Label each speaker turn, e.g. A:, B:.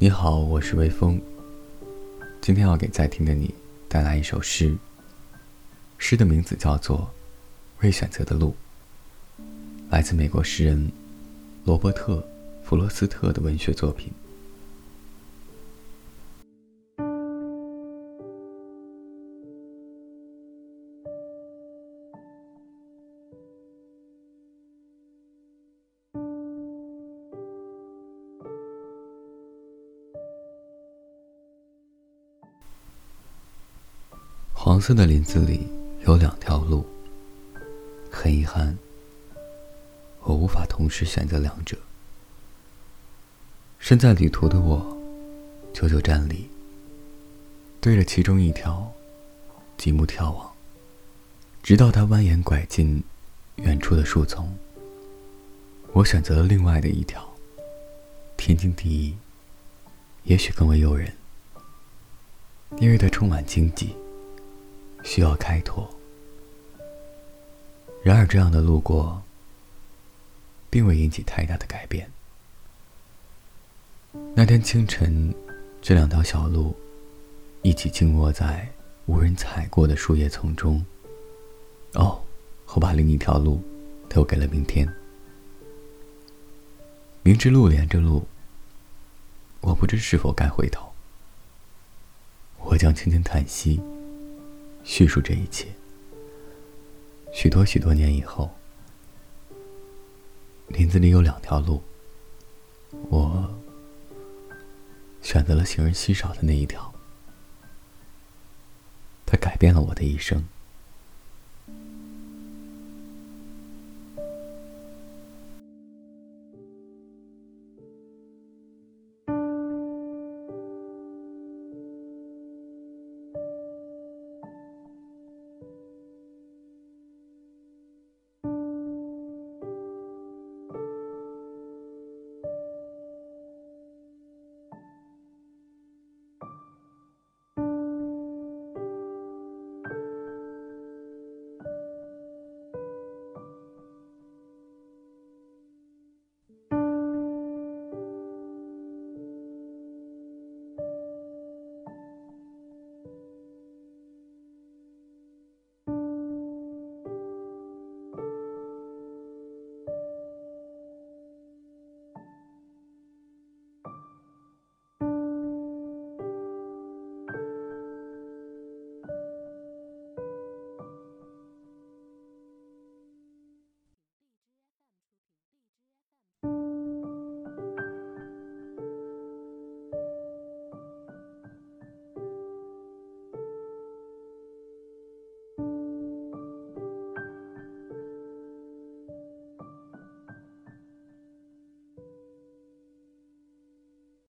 A: 你好，我是微风。今天要给在听的你带来一首诗。诗的名字叫做《未选择的路》，来自美国诗人罗伯特·弗罗斯特的文学作品。黄色的林子里有两条路。很遗憾，我无法同时选择两者。身在旅途的我，久久站立，对着其中一条，极目眺望，直到它蜿蜒拐进远处的树丛。我选择了另外的一条，天经地义，也许更为诱人，因为它充满荆棘。需要开拓。然而，这样的路过，并未引起太大的改变。那天清晨，这两条小路一起静卧在无人踩过的树叶丛中。哦，我把另一条路留给了明天。明知路连着路，我不知是否该回头。我将轻轻叹息。叙述这一切。许多许多年以后，林子里有两条路，我选择了行人稀少的那一条，它改变了我的一生。